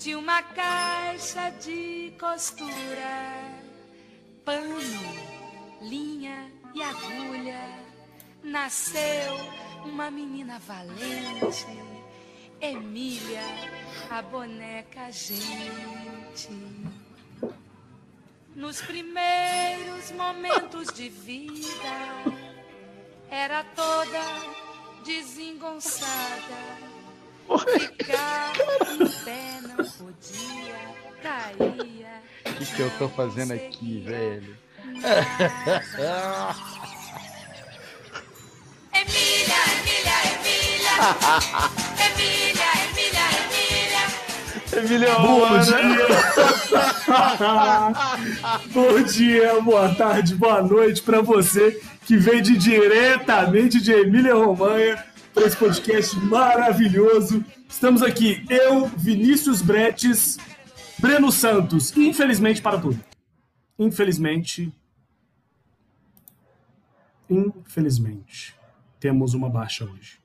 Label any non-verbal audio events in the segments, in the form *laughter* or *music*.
de uma caixa de costura, pano, linha e agulha, nasceu uma menina valente, Emília, a boneca gente. Nos primeiros momentos de vida, era toda desengonçada. Ficar em pé não podia, caía. O que, que eu tô fazendo aqui, velho? Emília, Emília, Emília. Emília, Emília, Emília. Emília Bom Romana. dia! *laughs* Bom dia, boa tarde, boa noite para você que vem de diretamente de Emília Romanha para esse podcast maravilhoso. Estamos aqui, eu, Vinícius Bretes, Breno Santos, infelizmente para tudo. Infelizmente. Infelizmente. Temos uma baixa hoje.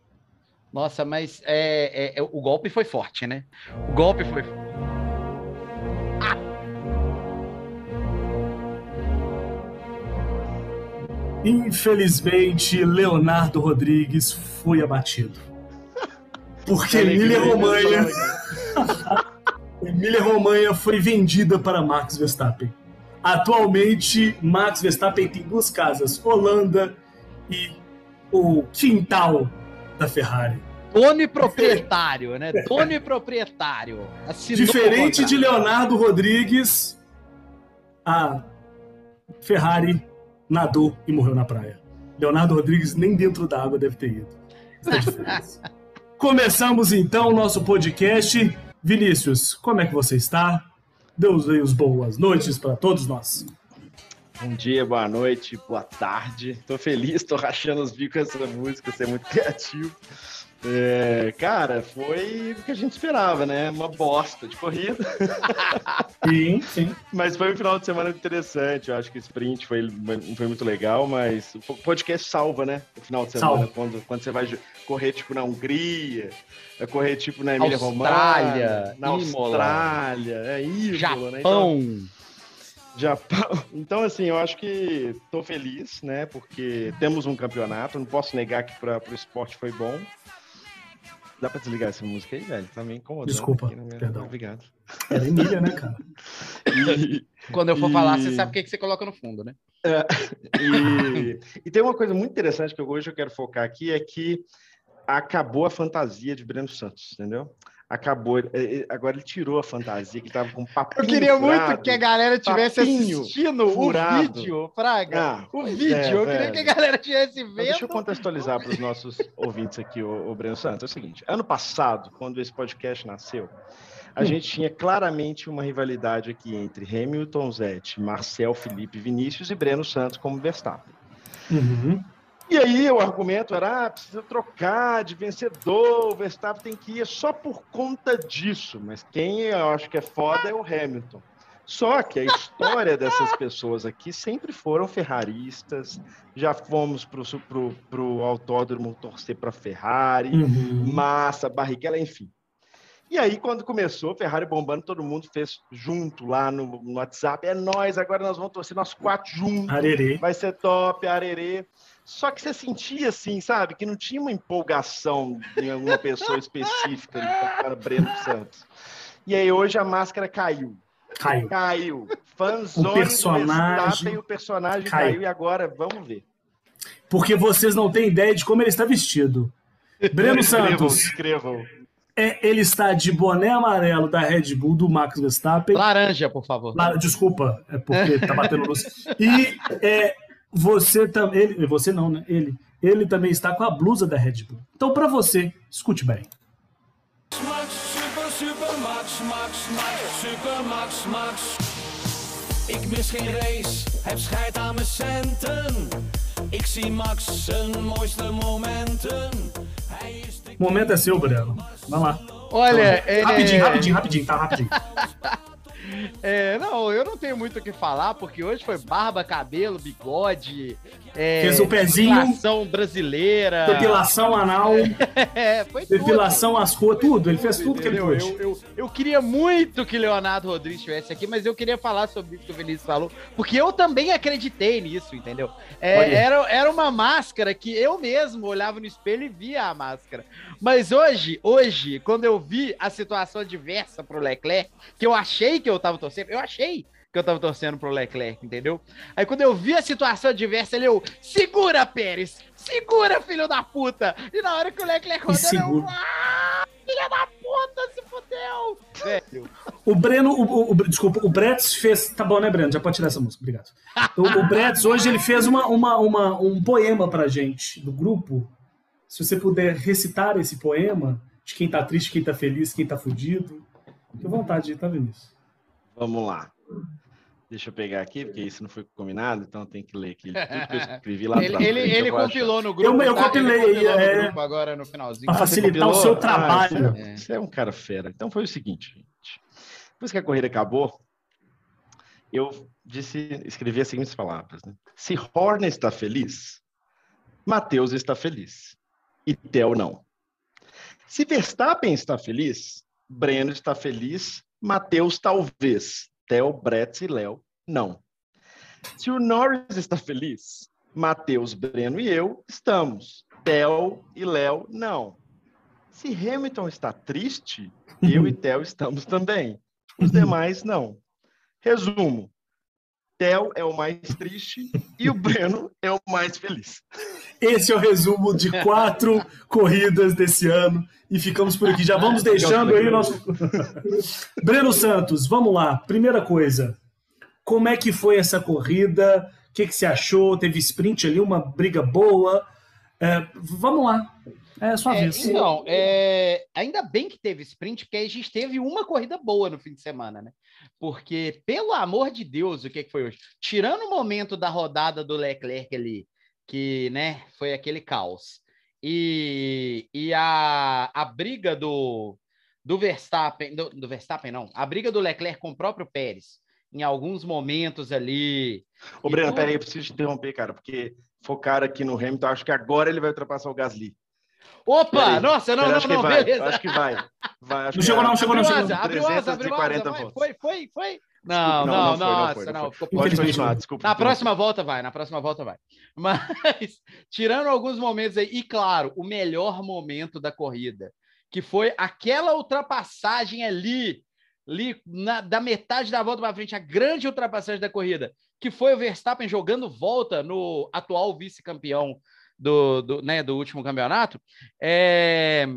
Nossa, mas é, é, é, o golpe foi forte, né? O golpe foi Infelizmente, Leonardo Rodrigues foi abatido. Porque Emília Romanha. *laughs* Emília Romanha foi vendida para Max Verstappen. Atualmente, Max Verstappen tem duas casas: Holanda e o quintal da Ferrari. dono e proprietário, né? Dono e proprietário. Assinou Diferente de. Leonardo Rodrigues, a Ferrari nadou e morreu na praia. Leonardo Rodrigues nem dentro da água deve ter ido. É diferença. *laughs* Começamos então o nosso podcast. Vinícius, como é que você está? Deus veio os boas noites para todos nós. Bom dia, boa noite, boa tarde. Tô feliz, tô rachando os bicos com essa música, você é muito criativo. É, cara, foi o que a gente esperava, né? Uma bosta de corrida. *laughs* Sim, sim. Mas foi um final de semana interessante. Eu acho que o sprint foi, foi muito legal, mas o podcast salva, né? O final de semana, Salva. quando, quando você vai correr tipo na Hungria, correr tipo na Emília Austrália, Romagna, na Imola. Austrália, é Imola, né? Então, Japão. Japão. Então, assim, eu acho que tô feliz, né? Porque temos um campeonato. Não posso negar que para o esporte foi bom. Dá pra desligar essa música aí, velho? Tá me incomodando. Desculpa, minha- perdão. Obrigado. Era Emília, né, cara? E, Quando eu for falar, E- você sabe o que, que você coloca no fundo, né? e, e tem uma coisa muito interessante que eu- hoje eu quero focar aqui, é que acabou a fantasia de Breno Santos, entendeu? Acabou. Agora ele tirou a fantasia, que ele tava com papinho Eu queria muito furado. que a galera tivesse assistindo furado. o vídeo, Fraga. Ah, o vídeo. é, eu queria que a galera tivesse Mas vendo. deixa eu contextualizar para os nossos *laughs* ouvintes aqui, o, Breno Santos. É o seguinte: ano passado, quando esse podcast nasceu, a Hum. gente tinha claramente uma rivalidade aqui entre Hamilton, Zete, Marcel, Felipe, Vinícius e Breno Santos como Verstappen. Uhum. E aí o argumento era, ah, precisa trocar de vencedor, o Verstappen tem que ir só por conta disso. Mas quem eu acho que é foda é o Hamilton. Só que a história dessas pessoas aqui sempre foram ferraristas, já fomos pro, pro, pro autódromo torcer para Ferrari, Uhum. Massa, Barrichello, enfim. E aí, quando começou, Ferrari bombando, todo mundo fez junto lá no, no WhatsApp. É nós, agora nós vamos torcer nós quatro juntos Arerê. vai ser top, arerê. Só que você sentia assim, sabe, que não tinha uma empolgação em alguma pessoa específica, para Breno Santos. E aí hoje a máscara caiu. Caiu. Caiu. Fanzone O personagem do Verstappen, o personagem caiu. caiu. E agora, vamos ver. Porque vocês não têm ideia de como ele está vestido. *laughs* Breno Escrevam, Santos, escrevam. É, ele está de boné amarelo da Red Bull do Max Verstappen. Laranja, por favor. Lá- desculpa, é porque tá batendo luz. *laughs* E é, você também. Você não, né? Ele. Ele também está com a blusa da Red Bull. Então, para você, escute bem. Max, super, super Max, Max, Max, super Max, Max. Ik mis geen race, heb scheid aan mijn centen. Ik zie Max zijn mooiste momenten. Hij is de O momento é seu, Breno. Vai lá. Olha, ele... Rapidinho, rapidinho, rapidinho, tá? Rapidinho. *laughs* É, não, eu não tenho muito o que falar, porque hoje foi barba, cabelo, bigode, é, Fez o pezinho. depilação brasileira. Depilação anal, *laughs* É, foi tudo. depilação às ruas, tudo. Ele fez tudo que ele pôde. Eu, eu, eu queria muito que Leonardo Rodrigues estivesse aqui, mas eu queria falar sobre isso que o Vinícius falou, porque eu também acreditei nisso, entendeu? É, era, era uma máscara que eu mesmo olhava no espelho e via a máscara. Mas hoje, hoje, quando eu vi a situação adversa pro Leclerc, que eu achei que eu tava torcendo, eu achei que eu tava torcendo pro Leclerc, entendeu? Aí quando eu vi a situação adversa, ele eu, segura, Pérez! Segura, filho da puta! E na hora que o Leclerc rodou, eu, ah, filha da puta, se fudeu! Velho, O Breno, o, o- o- desculpa, o Bretz fez. Tá bom, né, Breno? Já pode tirar essa música, obrigado. O, o Bretz hoje ele fez uma, uma, uma- um poema pra gente do grupo. Se você puder recitar esse poema, de quem tá triste, quem tá feliz, quem tá fudido. Fique à vontade, tá, Vinícius? Vamos lá. Deixa eu pegar aqui, porque isso não foi combinado, então eu tenho que ler aqui tudo que eu *laughs* escrevi lá ele, atrás. ele, que ele achar. compilou no grupo. Eu- eu tá? Ele compilei, compilou no é. grupo agora no finalzinho. Pra Ah, facilitar o seu Ah, trabalho. você, é, você é um cara fera. Então foi o seguinte, gente. Depois que a corrida acabou, eu disse, escrevi as seguintes palavras. Né? Se Horner está feliz, Matheus está feliz. E Theo não. Se Verstappen está feliz, Breno está feliz, Matheus talvez, Theo, Brett e Léo não. Se o Norris está feliz, Matheus, Breno e eu estamos. Theo e Léo não. Se Hamilton está triste, eu e *laughs* Theo estamos também. Os demais não. Resumo: Theo é o mais triste e o Breno é o mais feliz. Esse é o resumo de quatro corridas desse ano. E ficamos por aqui. Já vamos deixando aí o nosso. Breno Santos, vamos lá. Primeira coisa. Como é que foi essa corrida? O que, que você achou? Teve sprint ali, uma briga boa. É, vamos lá. É a sua É, vez. então, é, ainda bem que teve sprint, porque a gente teve uma corrida boa no fim de semana, né? Porque, pelo amor de Deus, o que, que foi hoje? Tirando o momento da rodada do Leclerc ali, que né, foi aquele caos, e, e a, a briga do, do Verstappen, do, do Verstappen não, a briga do Leclerc com o próprio Pérez, em alguns momentos ali. Ô, Breno, tudo- peraí, eu preciso te interromper, cara, porque focaram aqui no Hamilton, acho que agora ele vai ultrapassar o Gasly. Opa! Nossa, não, não, acho não, vai, beleza. Acho que vai. vai acho Não que chegou não, chegou não, chegou não. abriu asa, abriu asa, 340 vai, volts. Foi, foi, foi. Não, Não, não, não foi, não nossa, foi, não. Pode continuar, não. desculpa. Na próxima volta vai, na próxima volta vai. *laughs* Mas, tirando alguns momentos aí, e claro, o melhor momento da corrida, que foi aquela ultrapassagem ali, ali na- da metade da volta para frente, a grande ultrapassagem da corrida, que foi o Verstappen jogando volta no atual vice-campeão do, do, né, do último campeonato. É,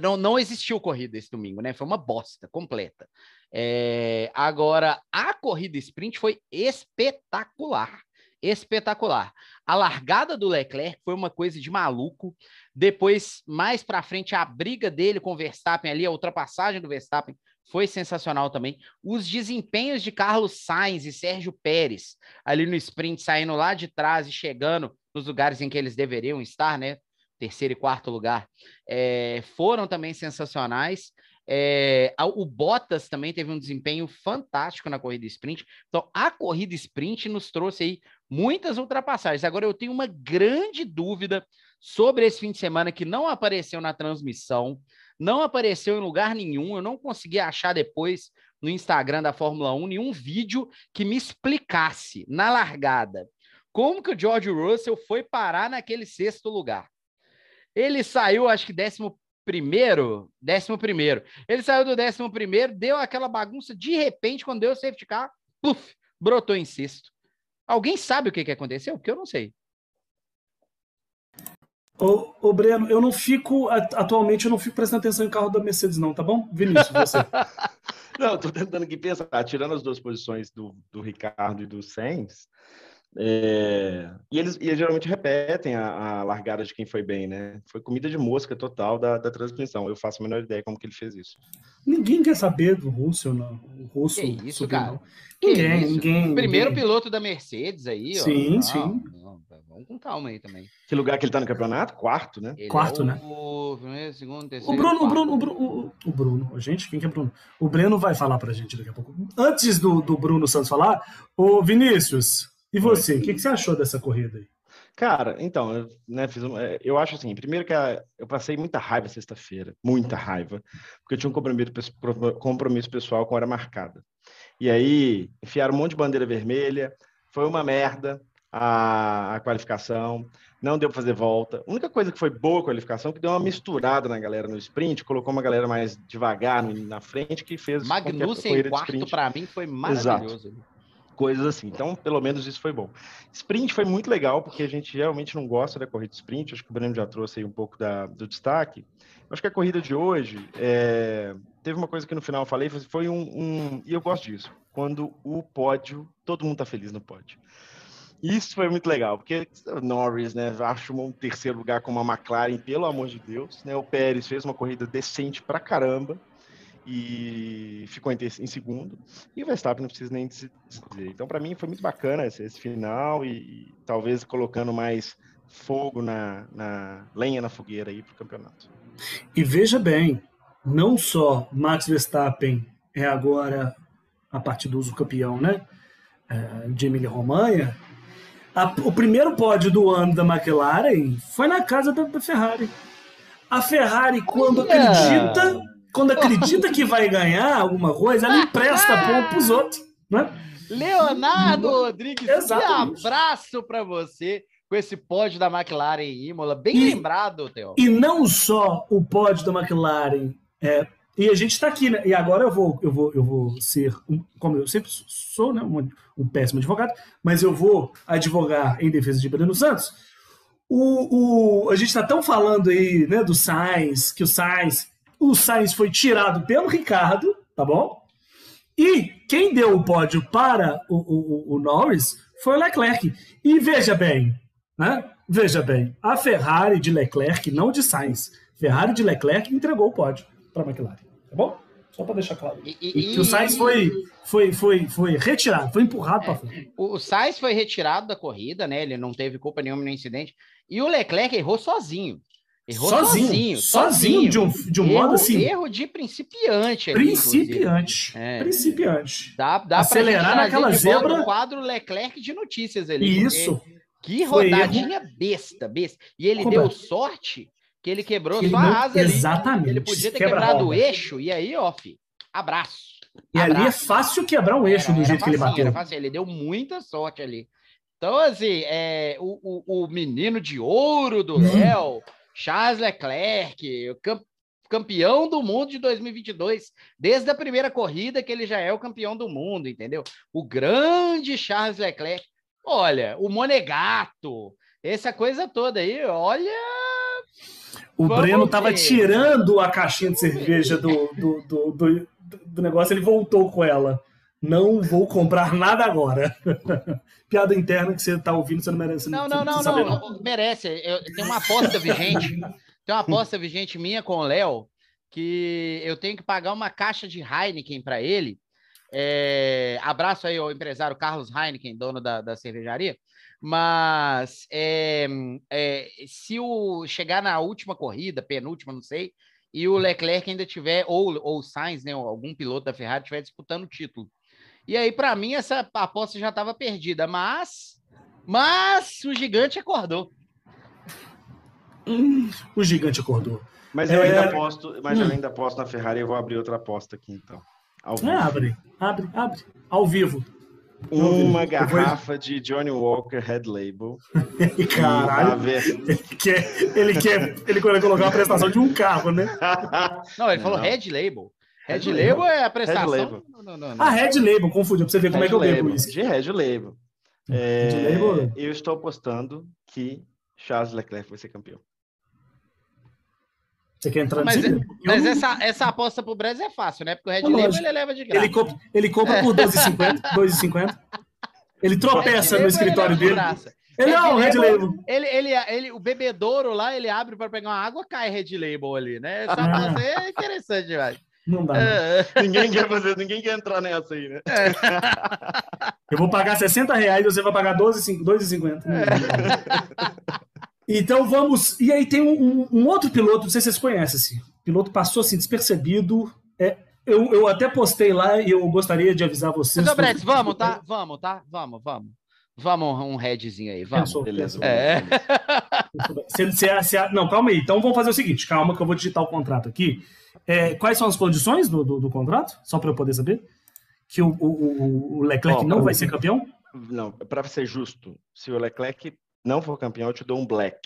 Não, não existiu corrida esse domingo, né? Foi uma bosta completa. É, agora, a corrida sprint foi espetacular. Espetacular. A largada do Leclerc foi uma coisa de maluco. Depois, mais para frente, a briga dele com o Verstappen ali, a ultrapassagem do Verstappen foi sensacional também. Os desempenhos de Carlos Sainz e Sérgio Pérez ali no sprint, saindo lá de trás e chegando nos lugares em que eles deveriam estar, né? Terceiro e quarto lugar, é, foram também sensacionais. É, o Bottas também teve um desempenho fantástico na corrida sprint. Então, a corrida sprint nos trouxe aí muitas ultrapassagens. Agora, eu tenho uma grande dúvida sobre esse fim de semana que não apareceu na transmissão, não apareceu em lugar nenhum. Eu não consegui achar depois no Instagram da Fórmula 1 nenhum vídeo que me explicasse na largada como que o George Russell foi parar naquele sexto lugar. Ele saiu, acho que décimo primeiro, décimo primeiro. Ele saiu do décimo primeiro, deu aquela bagunça, de repente, quando deu o safety car, puf, brotou em sexto. Alguém sabe o que, que aconteceu? Porque eu não sei. Ô, ô, Breno, eu não fico, atualmente, eu não fico prestando atenção em carro da Mercedes, não, tá bom? Vinícius, você. *laughs* Não, tô tentando aqui pensar, tirando as duas posições do, do Ricardo e do Sainz, É, E, eles, e eles geralmente repetem a, a largada de quem foi bem, né? Foi comida de mosca total da, da transmissão. Eu faço a menor ideia como que ele fez isso. Ninguém quer saber do Russell, não. O Russo Que isso, subiu, cara? não. Que Ninguém, isso? ninguém. Primeiro ninguém. piloto da Mercedes aí, ó. Sim, Não, sim. não, vamos com calma aí também. Que lugar que ele tá no campeonato? Quarto, né? Ele Quarto, é o, né? O primeiro, segundo, terceiro. O Bruno, o. Bruno, o Bruno, o- o Bruno, gente, quem que é Bruno? O Breno vai falar pra gente daqui a pouco. Antes do, do Bruno Santos falar, ô Vinícius, e você, o que, que você achou dessa corrida aí? Cara, então, eu, né, fiz um- é, eu acho assim, primeiro que a- eu passei muita raiva sexta-feira, muita raiva, porque eu tinha um compromisso, compromisso pessoal com hora marcada. E aí, enfiaram um monte de bandeira vermelha, foi uma merda a, a qualificação, não deu para fazer volta. A única coisa que foi boa a qualificação é que deu uma misturada na galera no sprint, colocou uma galera mais devagar na frente, que fez Magnussen em quarto, pra mim, foi maravilhoso. Coisas assim. Então, pelo menos isso foi bom. Sprint foi muito legal, porque a gente realmente não gosta da corrida de sprint. Acho que o Breno já trouxe aí um pouco da, do destaque. Acho que a corrida de hoje é, teve uma coisa que no final eu falei, foi um, um- E eu gosto disso. Quando o pódio, todo mundo tá feliz no pódio. Isso foi muito legal, porque Norris, né, acho um terceiro lugar com uma McLaren, pelo amor de Deus, né? O Pérez fez uma corrida decente pra caramba e ficou em, em segundo. E o Verstappen não precisa nem se dizer. Então, para mim, foi muito bacana esse, esse final e, e talvez colocando mais fogo na, na lenha na fogueira aí para o campeonato. E veja bem, não só Max Verstappen é agora, a partir do uso campeão, né? é, de Emília Romanha, a- o primeiro pódio do ano da McLaren foi na casa da, da Ferrari. A Ferrari, quando Olha! acredita, quando acredita que vai ganhar alguma coisa, ela empresta ponto pros outros. Né? Leonardo Rodrigues, Exatamente. que abraço pra você com esse pódio da McLaren em Imola. Bem E- lembrado, Theo. E não só o pódio da McLaren. é, e a gente está aqui, né? E agora eu vou, eu vou, eu vou ser, um- como eu sempre sou, né? Um, um péssimo advogado, mas eu vou advogar em defesa de Breno Santos. O, o- a gente está tão falando aí, né, do Sainz, que o Sainz, o Sainz foi tirado pelo Ricardo, tá bom? E quem deu o pódio para o, o- o- Norris foi o Leclerc. E veja bem, né? Veja bem, a Ferrari de Leclerc, não de Sainz, Ferrari de Leclerc entregou o pódio para a McLaren, tá bom? Só para deixar claro. E, E que o Sainz foi, foi, foi, foi retirado, foi empurrado para frente. O o Sainz foi retirado da corrida, né? Ele não teve culpa nenhuma no incidente. E o Leclerc errou sozinho. Errou sozinho. Sozinho, sozinho, de um, de um modo erro, assim, Erro de principiante. ali, principiante. É. Principiante. Dá, dá Acelerar naquela zebra. o quadro Leclerc de notícias ali. Isso. Que rodadinha besta, besta. E ele Completo. deu sorte que ele quebrou Que só a asa ali. Exatamente. Ele podia ter Quebra quebrado o eixo, e aí, ó, fi, abraço. E ali é Abraço. fácil quebrar um eixo Era- do jeito que ele facinho, bateu. Fácil, ele deu muita sorte ali. Então, assim, é, o, o, o menino de ouro do Hum. Charles Leclerc, o cam- campeão do mundo de 2022, desde a primeira corrida que ele já é o campeão do mundo, entendeu? O grande Charles Leclerc. Olha, o Monegato, essa coisa toda aí, olha. O Vamos Breno tava ver. tirando a caixinha de cerveja do, do, do, do, do negócio, ele voltou com ela. Não vou comprar nada agora. *laughs* Piada interna que você tá ouvindo, você não merece. Não, não, não, saber, não. Merece. Eu, tem uma aposta vigente. Tem uma aposta vigente minha com o Léo que eu tenho que pagar uma caixa de Heineken para ele. É, abraço aí ao empresário Carlos Heineken, dono da, da cervejaria. Mas é, é, se o chegar na última corrida, penúltima, não sei, e o Leclerc ainda tiver, ou, ou o Sainz, né, ou algum piloto da Ferrari estiver disputando o título. E aí, para mim, essa aposta já estava perdida. Mas, mas o gigante acordou. O gigante acordou. Mas eu É. ainda aposto, mas eu Hum. ainda aposto na Ferrari, eu vou abrir outra aposta aqui então. Ao vivo. É, abre, abre, abre. Ao vivo. Uma Eu garrafa de Johnny Walker Red Label. A *laughs* caralho, ver- ele quer, ele quer, ele quer colocar uma prestação de um carro, né? Não, ele falou Não. Red Label. Red, Red Label, Label. é a prestação. Label. Não, não, não, não. A Red Label, confundiu, pra você ver como é que eu Red bebo isso. De Red Label. É, Red Label? eu estou apostando que Charles Leclerc vai ser campeão. Você quer entrar Mas, nesse é- mas não- essa, essa aposta pro Brasil é fácil, né? Porque o Red É Label lógico. ele leva de graça. ele, compra, ele compra por 12,50. 12,50. Ele tropeça Red no escritório ele é dele. graça. Ele é um Red Red Label-. Ele, ele, ele, o bebedouro lá, ele abre para pegar uma água, cai Red Label ali, né? Essa Ah. é interessante demais. Não dá. não. É, Ninguém quer fazer, ninguém quer entrar nessa aí, né? *laughs* Eu vou pagar 60 reais, você vai pagar 12,50. 12,50. Então vamos. E aí tem um, um- um outro piloto, não sei se vocês conhecem assim. O piloto passou assim despercebido. É, eu, eu até postei lá e eu gostaria de avisar vocês. Mas, ô, Bretes, vamos, tá? Vamos, tá? Vamos, vamos. Vamos um redzinho aí, vamos. Pensou, Beleza. pensou. É. Se- se- se- não, calma aí. Então vamos fazer o seguinte: calma, que eu vou digitar o contrato aqui. É, quais são as condições do, do, do contrato? Só para eu poder saber. Que o, o, o- o Leclerc não o- vai ser campeão? Não, para ser justo, se o Leclerc não for campeão, eu te dou um black.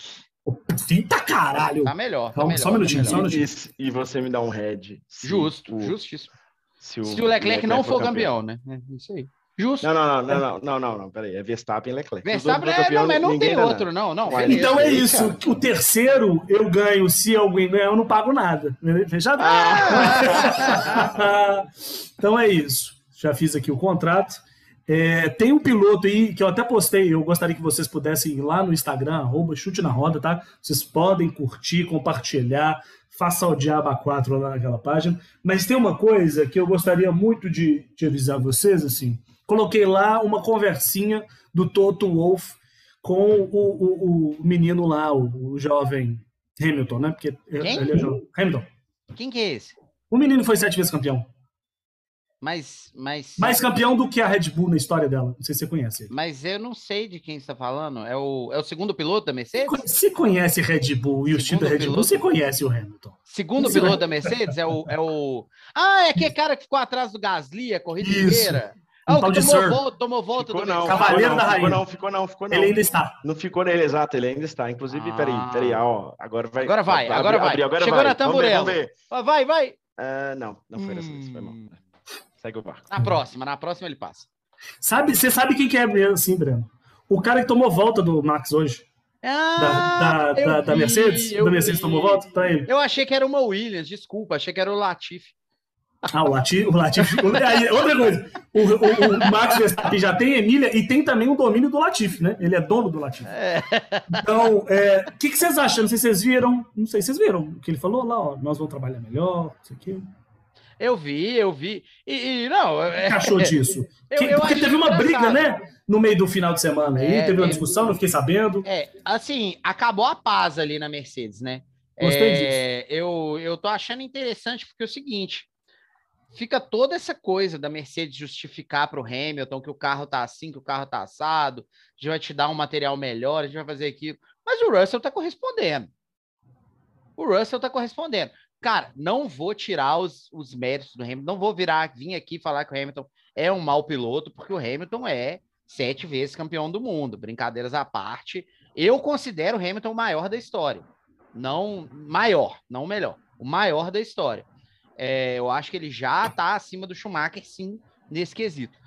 Eita caralho! Tá melhor. Tá Calma, melhor, só um minutinho, tá só um minutinho. E, e você me dá um red. Justo, o- justíssimo. Se Se o Leclerc não for campeão, né? É isso aí. Justo. Não, não, não, não, não, não, não, não, peraí. É Verstappen e Leclerc. Verstappen, é, campeão, não, mas não tem outro, não, não. Beleza. Então é isso. cara. O terceiro eu ganho. Se alguém ganhar, eu não pago nada. Fechado? Ah! *laughs* então é isso. Já fiz aqui o contrato. É, tem um piloto aí que eu até postei. Eu gostaria que vocês pudessem ir lá no Instagram, arroba chute na roda, tá? Vocês podem curtir, compartilhar, faça o Diaba 4 lá naquela página. Mas tem uma coisa que eu gostaria muito de, de avisar vocês, assim. Coloquei lá uma conversinha do Toto Wolff com o, o, o menino lá, o, o jovem Hamilton, né? Porque Quem? ele é jovem. Hamilton. Quem que é esse? O menino foi sete vezes campeão. Mas, mas, Mais campeão do que a Red Bull na história dela. Não sei se você conhece mas eu não sei de quem você está falando. É o, é o segundo piloto da Mercedes? Você conhece Red Bull e o estilo da Red piloto? Bull, você conhece o Hamilton. Segundo Você piloto vai- da Mercedes é o, é o. Ah, é aquele cara que ficou atrás do Gasly a corrida Isso. inteira. Um Ah, o tal de tomou Sir. volta, tomou volta Ficou do não. Cavaleiro ficou da não, ficou Rainha. não, ficou não, ficou não. Ele ainda está. Não ficou nele, exato, ele ainda está. Inclusive, Ah. peraí, peraí, ó, agora vai. Agora vai, abre- agora vai. abriu, agora Chegou vai. na Vamos ver, tamburela. vamos ver. Vai, vai. Ah, não, não foi dessa vez, foi mal. Hum. Segue o barco. Na próxima, na próxima ele passa. Sabe, você sabe quem que é mesmo, assim, Breno? O cara que tomou volta do Max hoje. Da, Ah, da, da, da vi, Mercedes? eu Da Mercedes vi. tomou volta? Tá ele. Eu achei que era uma Williams, desculpa, achei que era o Latifi. Ah, o Latifi. O Latifi aí, outra coisa. O, o- o Max Verstappen já tem Emília e tem também o domínio do Latifi, né? Ele é dono do Latifi. Então, é, o que, que vocês acham? Não sei se vocês viram. Não sei se vocês viram o que ele falou lá, ó. Nós vamos trabalhar melhor, isso aqui. Eu vi, eu vi. E, e, não, O é, que achou disso? eu- Que- eu porque teve uma briga, né? No meio do final de semana aí. É, teve uma discussão, não fiquei sabendo. É, assim, acabou a paz ali na Mercedes, né? Gostei É, eu, eu tô achando interessante porque é o seguinte: fica toda essa coisa da Mercedes justificar para o Hamilton que o carro tá assim, que o carro tá assado, a gente vai te dar um material melhor, a gente vai fazer aquilo. Mas o Russell tá correspondendo. O Russell tá correspondendo. Cara, não vou tirar os, os méritos do Hamilton, não vou virar, vir aqui falar que o Hamilton é um mau piloto, porque o Hamilton é sete vezes campeão do mundo. Brincadeiras à parte, eu considero o Hamilton o maior da história. Não maior, não melhor, o maior da história. É, eu acho que ele já tá acima do Schumacher, sim, nesse quesito.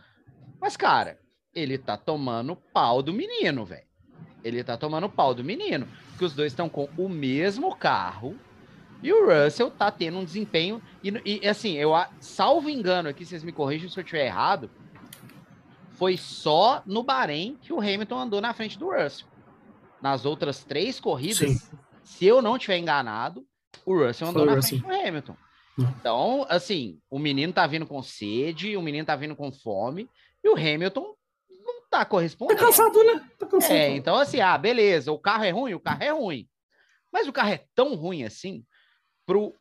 Mas, cara, ele tá tomando pau do menino, velho. Ele tá tomando pau do menino, porque os dois estão com o mesmo carro e o Russell tá tendo um desempenho. E, e, assim, eu salvo engano aqui, vocês me corrijam se eu estiver errado. Foi só no Bahrein que o Hamilton andou na frente do Russell. Nas outras três corridas, Sim. se eu não tiver enganado, o Russell andou Foi na Russell. frente do Hamilton. Hum. Então, assim, o menino tá vindo com sede, o menino tá vindo com fome, e o Hamilton não tá Tá correspondendo. cansado, né? Tá cansado. É, então assim, ah, beleza, o carro é ruim, o carro é ruim. Mas o carro é tão ruim assim pro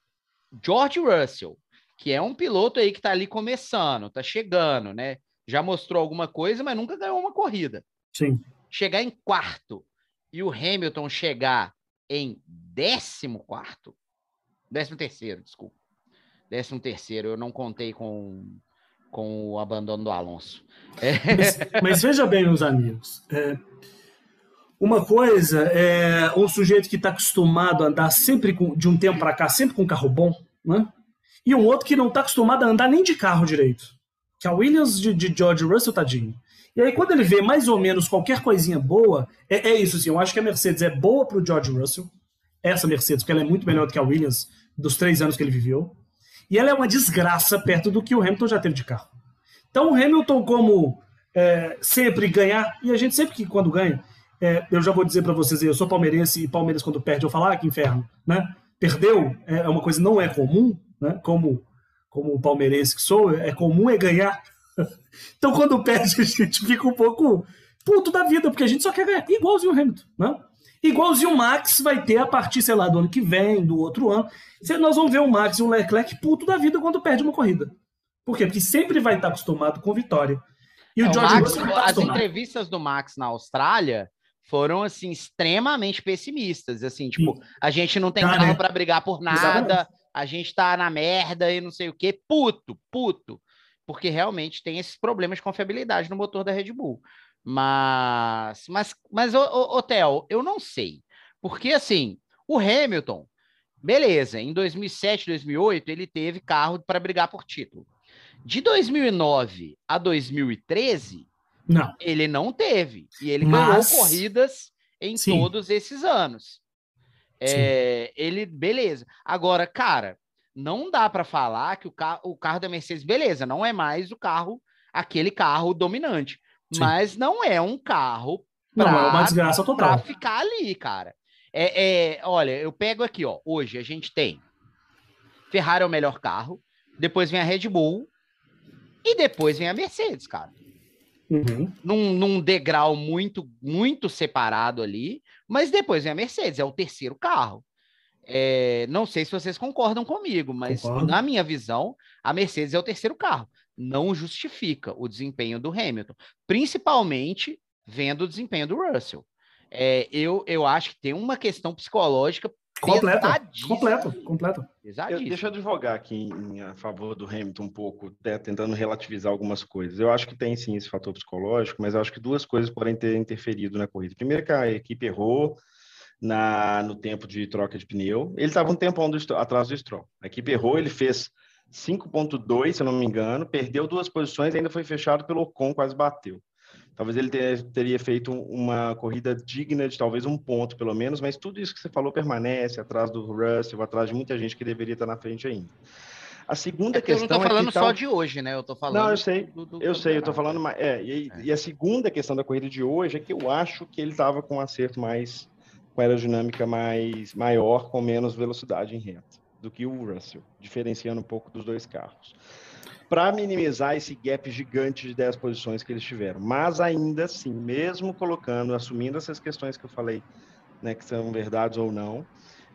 George Russell, que é um piloto aí que tá ali começando, tá chegando, né? Já mostrou alguma coisa, mas nunca ganhou uma corrida. Sim. Chegar em quarto e o Hamilton chegar em décimo quarto, décimo terceiro, desculpa. Décimo terceiro, eu não contei com, com o abandono do Alonso. É, Mas, mas veja bem, meus amigos. é, uma coisa é um sujeito que está acostumado a andar sempre com, de um tempo para cá, sempre com carro bom, né? E um outro que não está acostumado a andar nem de carro direito. Que é a Williams de, de George Russell, tadinho. E aí, quando ele vê mais ou menos qualquer coisinha boa, é, é isso, assim. Eu acho que a Mercedes é boa para o George Russell, essa Mercedes, porque ela é muito melhor do que a Williams dos três anos que ele viveu. E ela é uma desgraça perto do que o Hamilton já teve de carro. Então, o Hamilton, como é, sempre ganhar, e a gente sempre que quando ganha, é, eu já vou dizer para vocês, eu sou palmeirense e Palmeiras quando perde eu falo, ah, que inferno, né? Perdeu é uma coisa não é comum, né? Como como palmeirense que sou, é comum é ganhar. *laughs* então quando perde *laughs* a gente fica um pouco puto da vida, porque a gente só quer ganhar, igualzinho o Hamilton, né? Igualzinho o Max vai ter a partir, sei lá, do ano que vem, do outro ano. Nós vamos ver o Max e o Leclerc puto da vida quando perde uma corrida. Por quê? Porque sempre vai estar acostumado com vitória. E É, o George Max- Russell tá as entrevistas do Max na Austrália foram assim extremamente pessimistas, assim, tipo, a gente não tem Tá, carro né? para brigar por nada, Exatamente. a gente tá na merda e não sei o quê, puto, puto, porque realmente tem esses problemas de confiabilidade no motor da Red Bull. Mas, mas, mas, ô, ô, ô, Theo, eu não sei, porque assim, o Hamilton, beleza, em 2007, 2008, ele teve carro para brigar por título. De 2009 a 2013, Não. ele não teve. E ele Mas- ganhou corridas em Sim. todos esses anos. É, ele, beleza. Agora, cara, não dá para falar que o, ca o carro da Mercedes, beleza, não é mais o carro, aquele carro dominante. Sim. Mas não é um carro Não, pra- é uma desgraça para total. ficar ali, cara. É, é, olha, eu pego aqui, ó. Hoje a gente tem Ferrari é o melhor carro, depois vem a Red Bull e depois vem a Mercedes, cara Uhum. num, num degrau muito, muito separado ali, mas depois vem a Mercedes, é o terceiro carro. É, não sei se vocês concordam comigo, mas Concordo. na minha visão, a Mercedes é o terceiro carro. Não justifica o desempenho do Hamilton, principalmente vendo o desempenho do Russell. É, eu, eu acho que tem uma questão psicológica Completa. pesadíssima. Completa. Completa. Eu, deixa eu advogar aqui em, em a favor do Hamilton um pouco, né, tentando relativizar algumas coisas. Eu acho que tem sim esse fator psicológico, mas eu acho que duas coisas podem ter interferido na corrida. Primeiro, que a equipe errou na, no tempo de troca de pneu. Ele estava um tempão do, atrás do Stroll. A equipe errou, ele fez 5,2, se eu não me engano, perdeu duas posições, ainda foi fechado pelo Ocon, quase bateu. Talvez ele ter- teria feito uma corrida digna de talvez um ponto, pelo menos, mas tudo isso que você falou permanece atrás do Russell, atrás de muita gente que deveria estar na frente ainda. A segunda É porque eu não questão tô falando é que só tal- de hoje, né? Eu tô falando. Não, eu sei, do- do Eu sei, eu campeonato. falando mais. É, e, e a segunda questão da corrida de hoje é que eu acho que ele estava com um acerto mais. com aerodinâmica mais maior, com menos velocidade em reta do que o Russell, diferenciando um pouco dos dois carros. Para minimizar esse gap gigante de 10 posições que eles tiveram. Mas ainda assim, mesmo colocando, assumindo essas questões que eu falei, né, que são verdades ou não,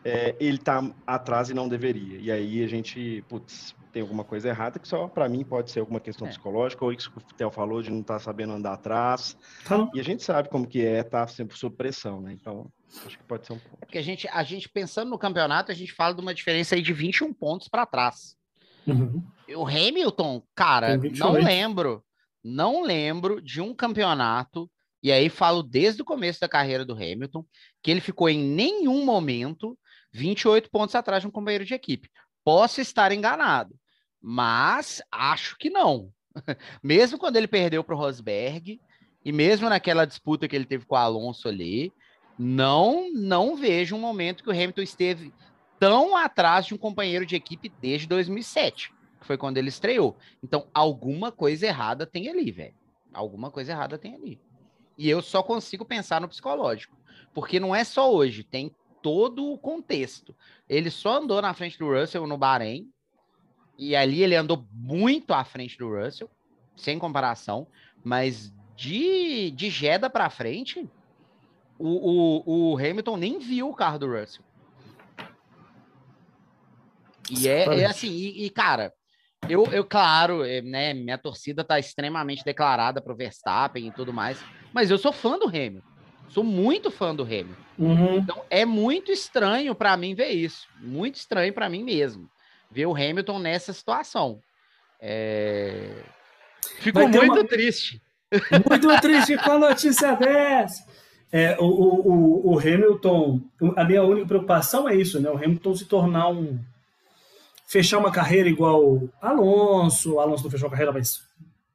é, ele está atrás e não deveria. E aí a gente, putz, tem alguma coisa errada que só para mim pode ser alguma questão É. psicológica ou isso que o Theo falou de não estar sabendo andar atrás. Tá. E a gente sabe como que é estar sempre sob pressão, né? Então, acho que pode ser um pouco. É porque a gente, a gente, pensando no campeonato, a gente fala de uma diferença aí de 21 pontos para trás. Uhum. O Hamilton, cara, Tem 28. não lembro, não lembro de um campeonato, e aí falo desde o começo da carreira do Hamilton, que ele ficou em nenhum momento 28 pontos atrás de um companheiro de equipe. Posso estar enganado, mas acho que não. *laughs* mesmo quando ele perdeu para o Rosberg, e mesmo naquela disputa que ele teve com o Alonso ali, não, não vejo um momento que o Hamilton esteve tão atrás de um companheiro de equipe desde 2007, que foi quando ele estreou. Então, alguma coisa errada tem ali, velho. Alguma coisa errada tem ali. E eu só consigo pensar no psicológico, porque não é só hoje, tem todo o contexto. Ele só andou na frente do Russell no Bahrein, e ali ele andou muito à frente do Russell, sem comparação, mas de, de Jeddah para frente, o, o, o Hamilton nem viu o carro do Russell. E é, é assim, e, e, cara, eu, eu claro, é, né, minha torcida tá extremamente declarada pro Verstappen e tudo mais, mas eu sou fã do Hamilton. Sou muito fã do Hamilton. Uhum. Então é muito estranho para mim ver isso. Muito estranho para mim mesmo. Ver o Hamilton nessa situação. É... Fico muito uma- triste. Muito triste com a notícia dessa. É, o, o, o- o Hamilton, a minha única preocupação é isso, né? O Hamilton se tornar um. fechar uma carreira igual Alonso, o Alonso não fechou a carreira, mas.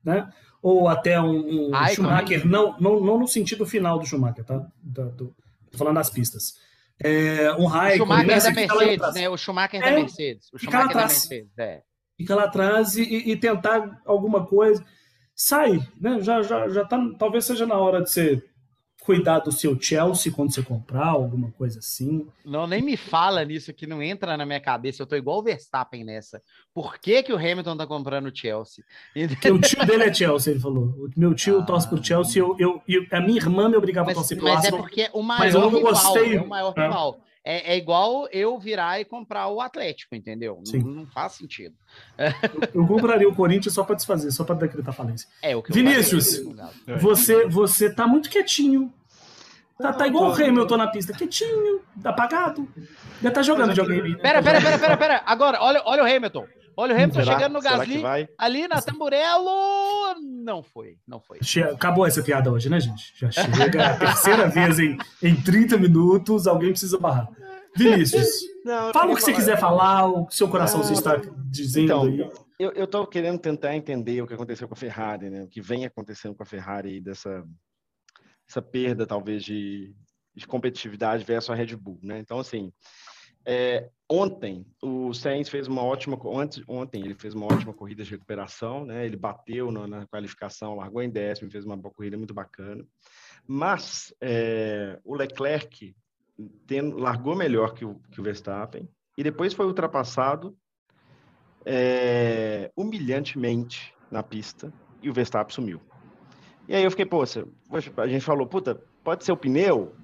Né? Ou até um, um Ai, Schumacher, não, não, não no sentido final do Schumacher, tá? Da- do- tô falando das pistas. É, um O Raikkonen, Schumacher né? da fica lá Mercedes, né? O Schumacher É, da Mercedes. O Schumacher da atrás. Mercedes, é. Fica lá atrás e, e tentar alguma coisa. sai, né? Já, já, já tá, talvez seja na hora de você cuidar do seu Chelsea quando você comprar, alguma coisa assim. Não, nem me fala nisso que não entra na minha cabeça. Eu tô igual o Verstappen nessa. Por que, que o Hamilton tá comprando o Chelsea? *laughs* Porque o tio dele é Chelsea, ele falou. O meu tio Ah. torce pro Chelsea, eu, eu, eu- a minha irmã me obrigava a Mas, torcer pro mas é Arsenal. porque o maior mas eu não rival, gostei. é o maior É. rival. É, é igual eu virar e comprar o Atlético, entendeu? Não, Sim. não faz sentido. Eu compraria o Corinthians só pra desfazer, só pra decretar falência. É o que eu Vinícius. no caso. É. Você, você tá muito quietinho. Tá, tá igual o Hamilton na pista, quietinho, apagado. Deve tá jogando eu- videogame. né? Pera, pera, pera, pera, pera. Agora, olha, olha o Hamilton. Olha o Hamilton Será? chegando no Será Gasly. Ali na Tamburello. Não foi, não foi. Acabou essa piada hoje, né, gente? Já chega a terceira vez em, em 30 minutos, alguém precisa barrar. Vinícius, *laughs* Não, fala o que você quiser falar, o que seu coração Não, se está dizendo Então, aí. eu, eu tô querendo tentar entender o que aconteceu com a Ferrari, né? O que vem acontecendo com a Ferrari aí dessa essa perda, talvez, de, de competitividade versus a Red Bull, né? Então, assim, é, ontem o Sainz fez uma ótima, antes, ontem ele fez uma ótima corrida de recuperação, né? Ele bateu na, na qualificação, largou em décimo, fez uma corrida muito bacana. Mas é, o Leclerc tendo, largou melhor que o, que o Verstappen e depois foi ultrapassado é, humilhantemente na pista e o Verstappen sumiu. E aí eu fiquei, poxa, a gente falou, puta, pode ser o pneu?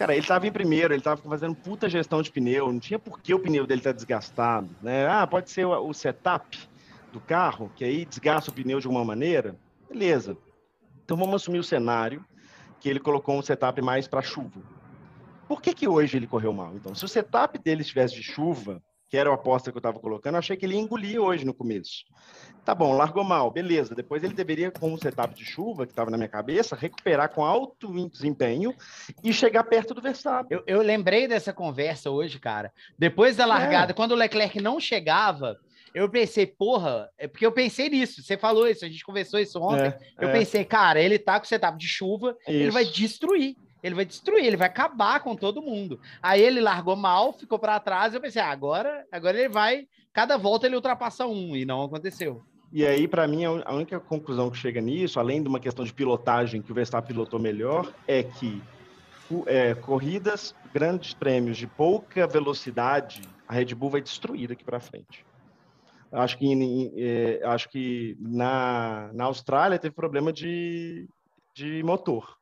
Cara, ele estava em primeiro, ele estava fazendo puta gestão de pneu, não tinha por que o pneu dele estar desgastado, né? Ah, pode ser o, o setup do carro, que aí desgasta o pneu de alguma maneira. Beleza. Então vamos assumir o cenário que ele colocou um setup mais para chuva. Por que, que hoje ele correu mal? Então, se o setup dele estivesse de chuva, que era a aposta que eu estava colocando, eu achei que ele ia engolir hoje no começo. Tá bom, largou mal, beleza. Depois ele deveria, com o setup de chuva, que estava na minha cabeça, recuperar com alto desempenho e chegar perto do Verstappen. Eu, eu lembrei dessa conversa hoje, cara. Depois da largada, quando o Leclerc não chegava, eu pensei, porra, é porque eu pensei nisso. Você falou isso, a gente conversou isso ontem. É, eu é, pensei, cara, ele tá com setup de chuva, ele isso. vai destruir. Ele vai destruir, ele vai acabar com todo mundo. Aí ele largou mal, ficou para trás. Eu pensei, ah, agora, agora ele vai. Cada volta ele ultrapassa um, e não aconteceu. E aí, para mim, a única conclusão que chega nisso, além de uma questão de pilotagem que o Verstappen pilotou melhor, é que é, corridas, grandes prêmios de pouca velocidade, a Red Bull vai destruir daqui para frente. Acho que, em- é, acho que na, na Austrália teve problema de, de motor.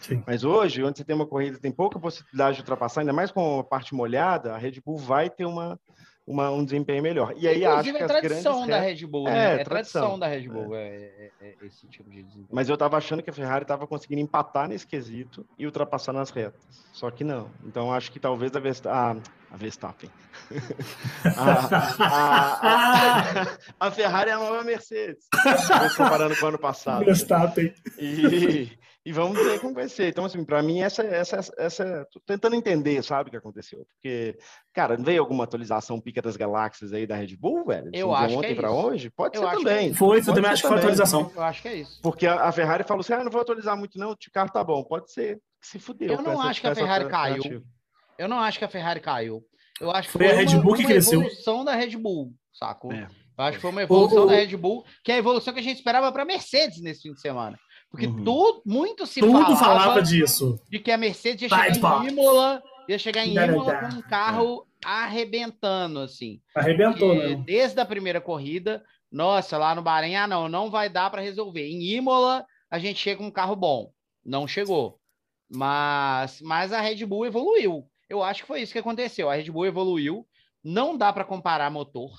Sim. Mas hoje, onde você tem uma corrida, tem pouca possibilidade de ultrapassar, ainda mais com a parte molhada, a Red Bull vai ter uma, uma- um desempenho melhor. E aí acho Inclusive, que é as tradição grandes da retas- Red Bull, É, né? É tradição. tradição da Red Bull, é, é- é esse tipo de desempenho. Mas eu estava achando que a Ferrari estava conseguindo empatar nesse quesito e ultrapassar nas retas. Só que não. Então acho que talvez a, Versta a, a Verstappen. *laughs* a, a- a- a Ferrari é a nova Mercedes. Estou comparando com o ano passado. Verstappen. E, e vamos ver como vai ser. Então, assim, para mim, essa, essa, essa. Tô tentando entender, sabe, o que aconteceu. Porque, cara, não veio alguma atualização pica das galáxias aí da Red Bull, velho? Eu Assim, de acho que ontem é para hoje? Pode Eu ser acho que também. é Foi, eu Pode também acho que foi também. atualização. Eu acho que é isso. Porque a, a Ferrari falou assim: ah, não vou atualizar muito, não, o carro tá bom. Pode ser. Se fudeu. Eu não essa- acho que a Ferrari caiu. Eu não acho que a Ferrari caiu. Eu acho que Foi a Red uma- Bull que uma cresceu. evolução da Red Bull, sacou? É. Eu acho que foi uma evolução O- da Red Bull, que é a evolução que a gente esperava para a Mercedes nesse fim de semana. Porque Uhum. tudo, muito se Tudo falava, falava disso. de que a Mercedes ia chegar em Imola, ia chegar em Imola com um carro arrebentando, assim. Arrebentou, né? Desde a primeira corrida, nossa, lá no Bahrein, ah, não, não vai dar para resolver. Em Imola, a gente chega com um carro bom. Não chegou. Mas, mas a Red Bull evoluiu. Eu acho que foi isso que aconteceu. A Red Bull evoluiu. Não dá para comparar motor,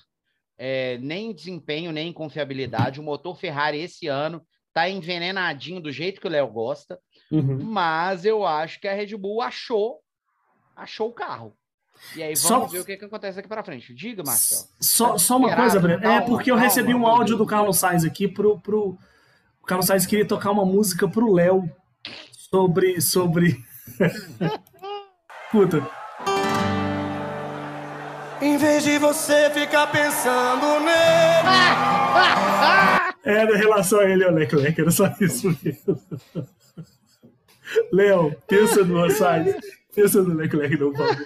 é, nem desempenho, nem confiabilidade. O motor Ferrari esse ano tá envenenadinho do jeito que o Léo gosta. Uhum. Mas eu acho que a Red Bull achou, achou o carro. E aí vamos Só- ver o que, que acontece daqui para frente. Diga, Marcelo. Só, só uma coisa, Breno. É porque eu calma, recebi um áudio do Carlos Sainz aqui pro, pro. O Carlos Sainz queria tocar uma música pro Léo sobre. sobre. *laughs* Puta. Em vez de você ficar pensando nele. *laughs* Era em relação a ele ao Leclerc, era só isso mesmo. Léo, pensa no Sainz. Pensa no Leclerc, não, favor.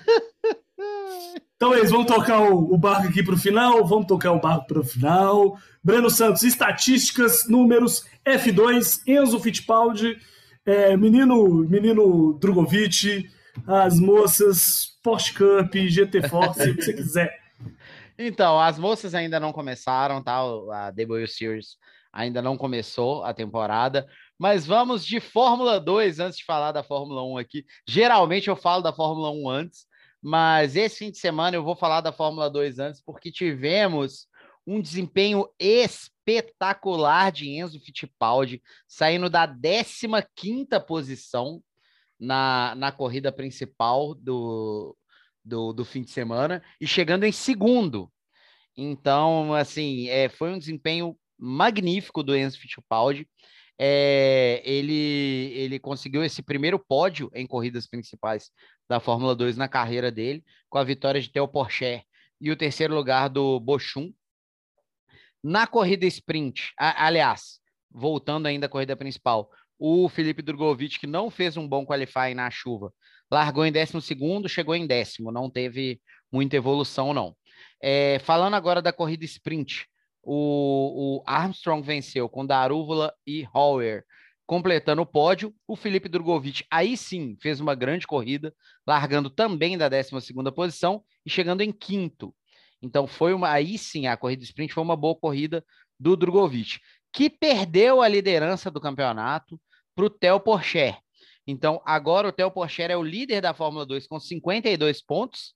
Então é isso, vamos tocar o, o barco aqui para o final, vamos tocar o barco para o final. Breno Santos, estatísticas, números, F2, Enzo Fittipaldi, é, menino, menino Drogovic, as moças, Porsche Cup, GT Force, o que você quiser. Então, as moças ainda não começaram, tá? A W Series ainda não começou a temporada, mas vamos de Fórmula 2 antes de falar da Fórmula 1 aqui. Geralmente eu falo da Fórmula 1 antes, mas esse fim de semana eu vou falar da Fórmula 2 antes, porque tivemos um desempenho espetacular de Enzo Fittipaldi, saindo da 15ª posição na, na corrida principal do, do, do fim de semana e chegando em segundo. Então, assim, é, foi um desempenho magnífico do Enzo Fittipaldi. É, ele, ele conseguiu esse primeiro pódio em corridas principais da Fórmula 2 na carreira dele, com a vitória de Theo Porcher e o terceiro lugar do Bochum. Na corrida sprint, a, aliás, voltando ainda à corrida principal, o Felipe Drogovic, que não fez um bom qualifying na chuva, largou em 12 chegou em décimo, não teve muita evolução, não. É, falando agora da corrida sprint, o, o Armstrong venceu com Darúvula e Hauer, completando o pódio. O Felipe Drogovic, aí sim, fez uma grande corrida, largando também da 12 posição e chegando em quinto. Então, foi uma. Aí sim, a corrida sprint foi uma boa corrida do Drogovic, que perdeu a liderança do campeonato para o Theo Porcher. Então, agora o Theo Porcher é o líder da Fórmula 2 com 52 pontos,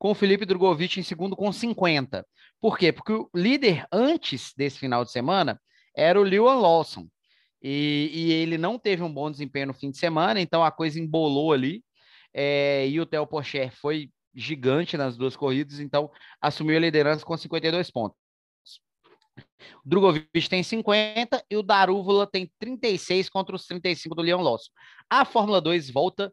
com o Felipe Drogovic em segundo com 50. Por quê? Porque o líder antes desse final de semana era o Lewan Lawson. E, e, ele não teve um bom desempenho no fim de semana, então a coisa embolou ali. É, e o Theo Porcher foi gigante nas duas corridas, então assumiu a liderança com 52 pontos. O Drogovic tem 50 e o Darúvula tem 36 contra os 35 do Leão Lawson. A Fórmula 2 volta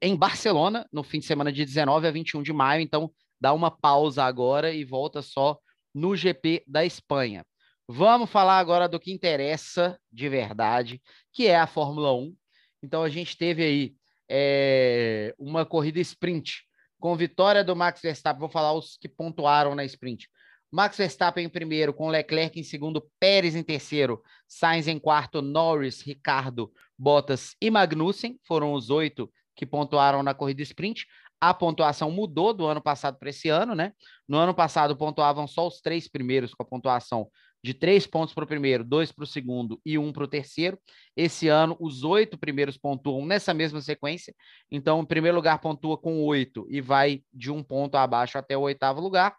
em Barcelona no fim de semana de 19 a 21 de maio, então dá uma pausa agora e volta só no GP da Espanha. Vamos falar agora do que interessa de verdade, que é a Fórmula 1. Então a gente teve aí é, uma corrida sprint com vitória do Max Verstappen. Vou falar os que pontuaram na sprint. Max Verstappen em primeiro, com Leclerc em segundo, Pérez em terceiro, Sainz em quarto, Norris, Ricardo, Bottas e Magnussen foram os oito que pontuaram na corrida sprint. A pontuação mudou do ano passado para esse ano, né? No ano passado pontuavam só os três primeiros com a pontuação de três pontos para o primeiro, dois para o segundo e um para o terceiro. Esse ano, os oito primeiros pontuam nessa mesma sequência. Então, o primeiro lugar pontua com oito e vai de um ponto abaixo até o oitavo lugar.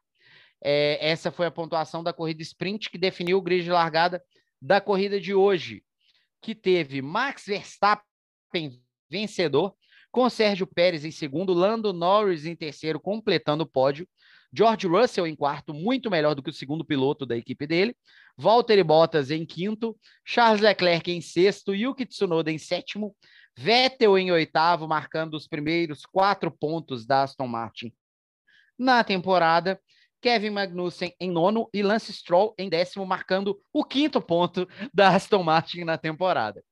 É, essa foi a pontuação da corrida sprint que definiu o grid de largada da corrida de hoje, que teve Max Verstappen vencedor, com Sérgio Pérez em segundo, Lando Norris em terceiro, completando o pódio. George Russell em quarto, muito melhor do que o segundo piloto da equipe dele. Valtteri Bottas em quinto, Charles Leclerc em sexto, Yuki Tsunoda em sétimo, Vettel em oitavo, marcando os primeiros quatro pontos da Aston Martin na temporada. Kevin Magnussen em nono e Lance Stroll em décimo, marcando o quinto ponto da Aston Martin na temporada.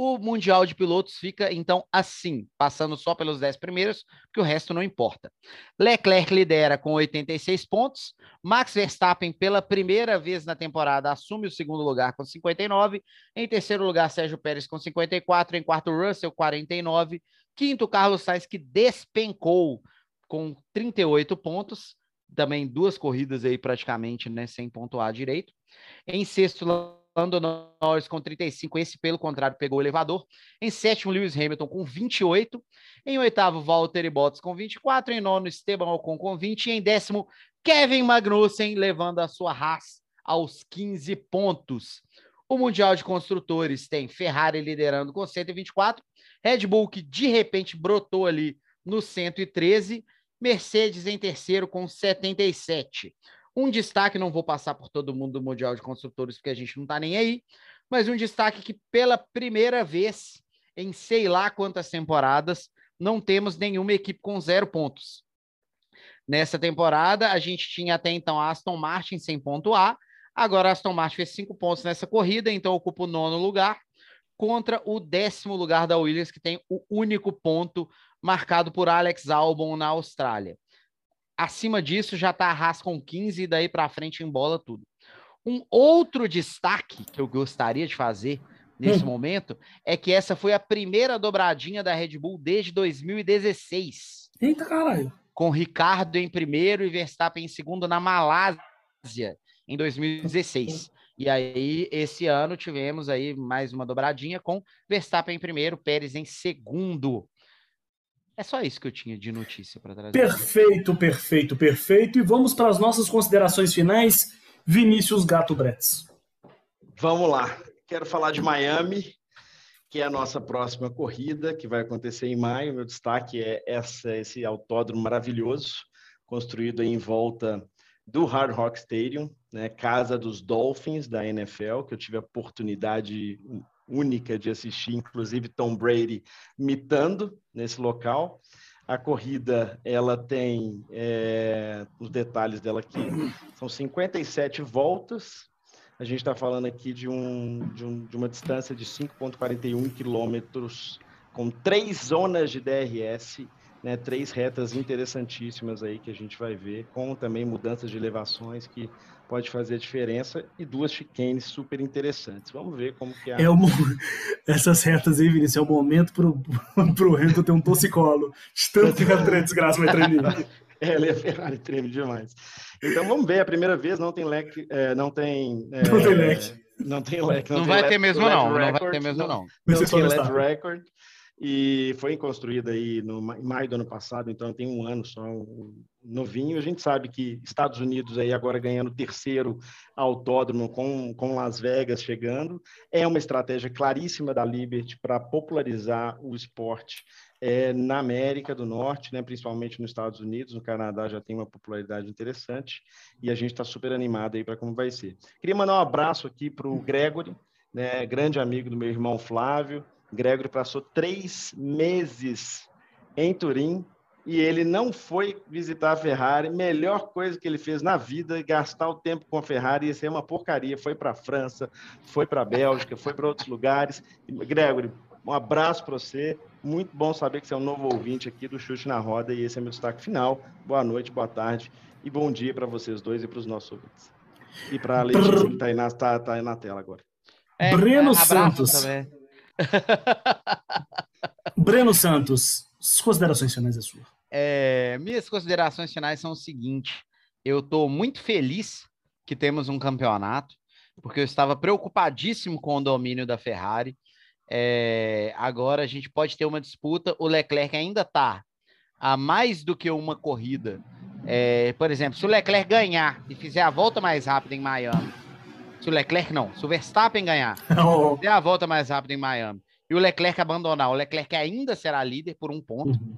O Mundial de Pilotos fica, então, assim, passando só pelos 10 primeiros, porque o resto não importa. Leclerc lidera com 86 pontos. Max Verstappen, pela primeira vez na temporada, assume o segundo lugar com 59. Em terceiro lugar, Sérgio Pérez com 54. Em quarto, Russell, 49. Quinto, Carlos Sainz, que despencou com 38 pontos. Também duas corridas aí praticamente, né, sem pontuar direito. Em sexto, Lando Norris com 35, esse pelo contrário pegou o elevador. Em sétimo, Lewis Hamilton com 28. Em oitavo, Valtteri Bottas com 24. Em nono, Esteban Ocon com 20. E em décimo, Kevin Magnussen levando a sua Haas aos 15 pontos. O Mundial de Construtores tem Ferrari liderando com 124, Red Bull que de repente brotou ali no 113, Mercedes em terceiro com 77. Um destaque, não vou passar por todo mundo do Mundial de Construtores, porque a gente não está nem aí, mas um destaque que pela primeira vez em sei lá quantas temporadas, não temos nenhuma equipe com zero pontos. Nessa temporada, a gente tinha até então a Aston Martin sem pontuar, agora a Aston Martin fez cinco pontos nessa corrida, então ocupa o nono lugar, contra o décimo lugar da Williams, que tem o único ponto marcado por Alex Albon na Austrália. Acima disso já tá a Haas com 15 e daí para frente embola tudo. Um outro destaque que eu gostaria de fazer nesse Hum. momento é que essa foi a primeira dobradinha da Red Bull desde 2016, Eita caralho. com Ricardo em primeiro e Verstappen em segundo na Malásia em 2016. E aí esse ano tivemos aí mais uma dobradinha com Verstappen em primeiro, Pérez em segundo. É só isso que eu tinha de notícia para trazer. Perfeito, perfeito, perfeito. E vamos para as nossas considerações finais. Vinícius Gato Bretz. Vamos lá. Quero falar de Miami, que é a nossa próxima corrida, que vai acontecer em maio. Meu destaque é essa, esse autódromo maravilhoso, construído em volta do Hard Rock Stadium, né, casa dos Dolphins da NFL, que eu tive a oportunidade única de assistir, inclusive Tom Brady mitando nesse local. A corrida, ela tem, é, os detalhes dela aqui, são 57 voltas, a gente está falando aqui de, um, de, um, de uma distância de 5,41 quilômetros, com três zonas de DRS, né, três retas interessantíssimas aí que a gente vai ver, com também mudanças de elevações que pode fazer diferença e duas chicanes super interessantes. Vamos ver como que é. É o *laughs* Essas retas aí, Vinícius, é o momento pro, *laughs* pro Hamilton ter um toxicolo. De tanto que a desgraça vai treinar. *laughs* É, ele é Ferrari, treme demais. Então vamos ver, a primeira vez não tem leque, é, não tem. é, Não tem leque. Não tem leque. Não, tem vai ter mesmo não, não vai ter mesmo não. Vai Não só tem Verstappen. record. E foi construída aí no em maio do ano passado, então tem um ano só, novinho. A gente sabe que Estados Unidos aí agora ganhando o terceiro autódromo com, com Las Vegas chegando. É uma estratégia claríssima da Liberty para popularizar o esporte é, na América do Norte, né, principalmente nos Estados Unidos. No Canadá já tem uma popularidade interessante e a gente está super animado aí para como vai ser. Queria mandar um abraço aqui para o Gregory, né, grande amigo do meu irmão Flávio. Gregory passou três meses em Turim e ele não foi visitar a Ferrari. Melhor coisa que ele fez na vida, gastar o tempo com a Ferrari, isso é uma porcaria. Foi para a França, foi para a Bélgica, foi para outros lugares. Gregory, um abraço para você. Muito bom saber que você é um novo ouvinte aqui do Chute na Roda e esse é meu destaque final. Boa noite, boa tarde e bom dia para vocês dois e para os nossos ouvintes. E para a Letícia, que está aí, na- tá- tá aí na tela agora. É, Breno abraço Santos. também. *laughs* Breno Santos, considerações finais é sua. É, minhas considerações finais são o seguinte: eu estou muito feliz que temos um campeonato, porque eu estava preocupadíssimo com o domínio da Ferrari. É, agora a gente pode ter uma disputa. O Leclerc ainda está a mais do que uma corrida. É, por exemplo, se o Leclerc ganhar e fizer a volta mais rápida em Miami, se o Leclerc não, se o Verstappen ganhar *laughs* Oh, fizer a volta mais rápida em Miami e o Leclerc abandonar, o Leclerc ainda será líder por um ponto. uhum.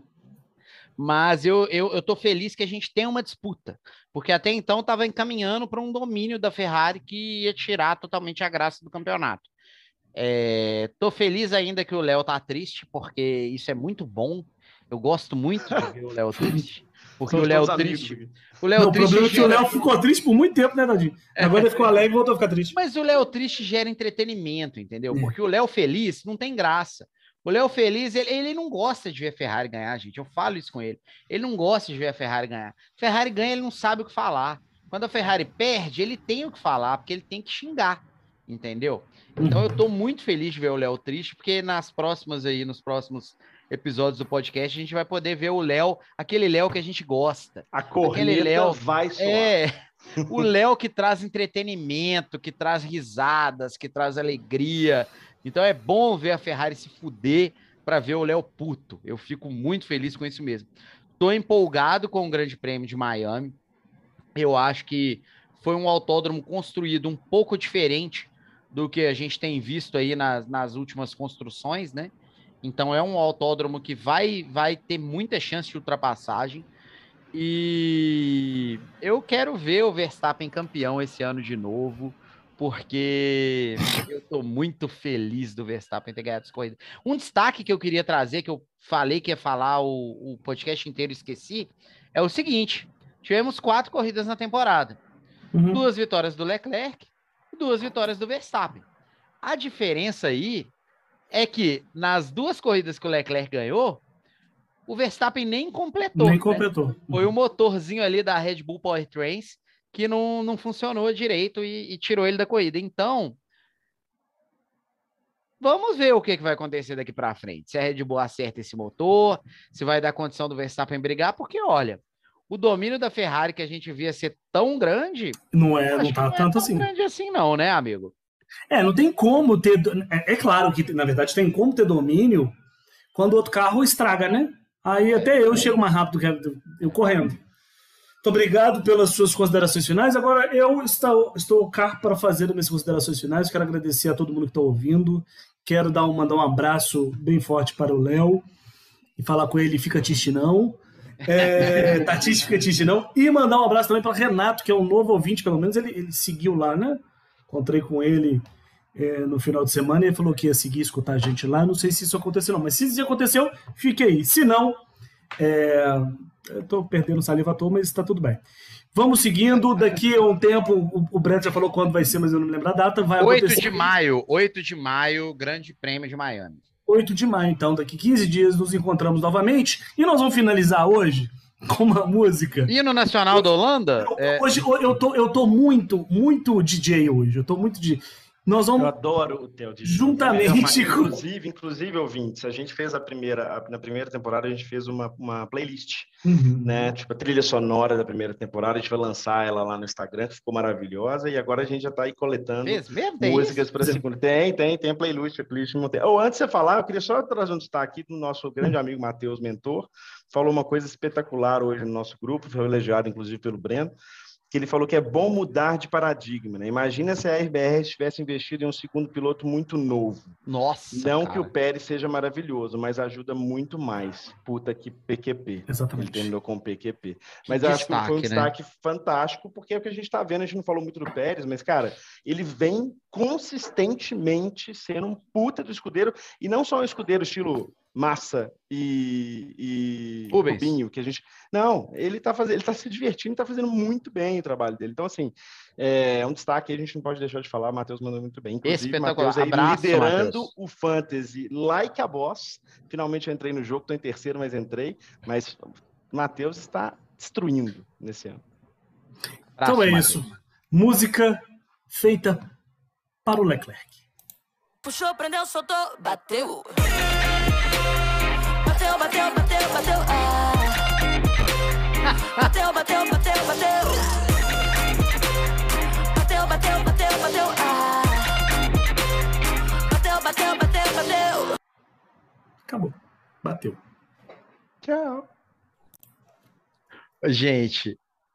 Mas eu, eu, eu tô feliz que a gente tem uma disputa, porque até então estava encaminhando para um domínio da Ferrari que ia tirar totalmente a graça do campeonato. É, tô feliz ainda que o Léo tá triste, porque isso é muito bom. Eu gosto muito de ver o Léo *laughs* triste. Porque Somos o Léo amigos triste. O Léo Não, o triste problema é que o Léo ficou triste por muito tempo, né, Tadinho? Agora ele ficou alegre e voltou a ficar triste. Mas o Léo triste gera entretenimento, entendeu? É. Porque o Léo feliz não tem graça. O Léo feliz, ele, ele não gosta de ver a Ferrari ganhar, gente. Eu falo isso com ele. Ele não gosta de ver a Ferrari ganhar. Ferrari ganha, ele não sabe o que falar. Quando a Ferrari perde, ele tem o que falar, porque ele tem que xingar, entendeu? Então eu tô muito feliz de ver o Léo triste, porque nas próximas aí, nos próximos episódios do podcast, a gente vai poder ver o Léo, aquele Léo que a gente gosta. A corrida Léo- vai soar. É, *laughs* o Léo que traz entretenimento, que traz risadas, que traz alegria. Então é bom ver a Ferrari se fuder para ver o Léo puto. Eu fico muito feliz com isso mesmo. Tô empolgado com o Grande Prêmio de Miami. Eu acho que foi um autódromo construído um pouco diferente do que a gente tem visto aí nas, nas últimas construções, né? Então é um autódromo que vai, vai ter muita chance de ultrapassagem. E eu quero ver o Verstappen campeão esse ano de novo, porque eu tô muito feliz do Verstappen ter ganhado essa corrida. Um destaque que eu queria trazer, que eu falei que ia falar o, o podcast inteiro e esqueci, é o seguinte: tivemos quatro corridas na temporada Uhum. duas vitórias do Leclerc e duas vitórias do Verstappen. A diferença aí é que nas duas corridas que o Leclerc ganhou, o Verstappen nem completou. Nem né? completou. Foi o motorzinho ali da Red Bull Powertrains que não, não funcionou direito e, e tirou ele da corrida. Então, vamos ver o que, que vai acontecer daqui para frente. Se a Red Bull acerta esse motor, se vai dar condição do Verstappen brigar, porque olha, o domínio da Ferrari que a gente via ser tão grande, Não é, não tá não é tanto tão assim. grande assim não, né, amigo? É, não tem como ter. É, é claro que, na verdade, tem como ter domínio quando outro carro estraga, né? Aí até eu chego mais rápido que eu correndo. Muito obrigado pelas suas considerações finais. Agora eu estou, estou cá para fazer as minhas considerações finais. Quero agradecer a todo mundo que está ouvindo. Quero dar um, mandar um abraço bem forte para o Léo e falar com ele, fica triste não. É, Tatiste fica triste não. E mandar um abraço também para Renato, que é um novo ouvinte, pelo menos ele, ele seguiu lá, né? Encontrei com ele é, no final de semana e ele falou que ia seguir escutar a gente lá. Não sei se isso aconteceu, não, mas se isso aconteceu, fique aí. Se não, é, eu tô perdendo saliva à toa, mas está tudo bem. Vamos seguindo. Daqui a um tempo, o, o Brett já falou quando vai ser, mas eu não me lembro a data. Vai 8 acontecer de maio, 8 de maio, Grande Prêmio de Miami. 8 de maio. Então, daqui 15 dias nos encontramos novamente. E nós vamos finalizar hoje *laughs* com uma música. Hino Nacional da Holanda? É, Hoje eu tô, eu tô muito, muito DJ hoje. Eu tô muito de. Nós Eu vamos. adoro o teu DJ. Juntamente É, com- Inclusive, inclusive, ouvintes, a gente fez a primeira, a- na primeira temporada, a gente fez uma, uma playlist, Uhum. né? Tipo, a trilha sonora da primeira temporada, a gente vai lançar ela lá no Instagram, que ficou maravilhosa, e agora a gente já tá aí coletando Fez mesmo? Tem músicas para a segunda. Tem, tem, tem a playlist, a playlist montei. Ou antes de você falar, eu queria só trazer um destaque do nosso grande amigo Matheus Mentor, falou uma coisa espetacular hoje no nosso grupo, foi elogiado inclusive pelo Breno, que ele falou que é bom mudar de paradigma, né? Imagina se a RBR tivesse investido em um segundo piloto muito novo. Nossa, Não cara. que o Pérez seja maravilhoso, mas ajuda muito mais. Puta que PQP. Ele Exatamente. terminou com PQP. Que Mas eu acho que foi um destaque, né? destaque fantástico, porque é o que a gente está vendo, a gente não falou muito do Pérez, mas, cara, ele vem consistentemente sendo um puta do escudeiro, e não só um escudeiro estilo Massa e, e Rubens. Rubinho, que a gente. Não, ele tá fazendo, ele tá se divertindo e tá fazendo muito bem o trabalho dele. Então, assim, é um destaque, a gente não pode deixar de falar, o Matheus mandou muito bem. Inclusive, Espetacular. Matheus aí Abraço, liderando Matheus. o Fantasy like a boss. Finalmente eu entrei no jogo, tô em terceiro, mas entrei. Mas o Matheus está destruindo nesse ano. Abraço, Então é Matheus. isso. Música feita para o Leclerc. Puxou, prendeu, soltou, bateu. Bateu, bateu, bateu, bateu. Ah. Bateu, bateu, bateu, bateu. Bateu, bateu, bateu, bateu. Ah. Bateu, bateu, bateu, bateu. Acabou. Bateu. Tchau. Gente,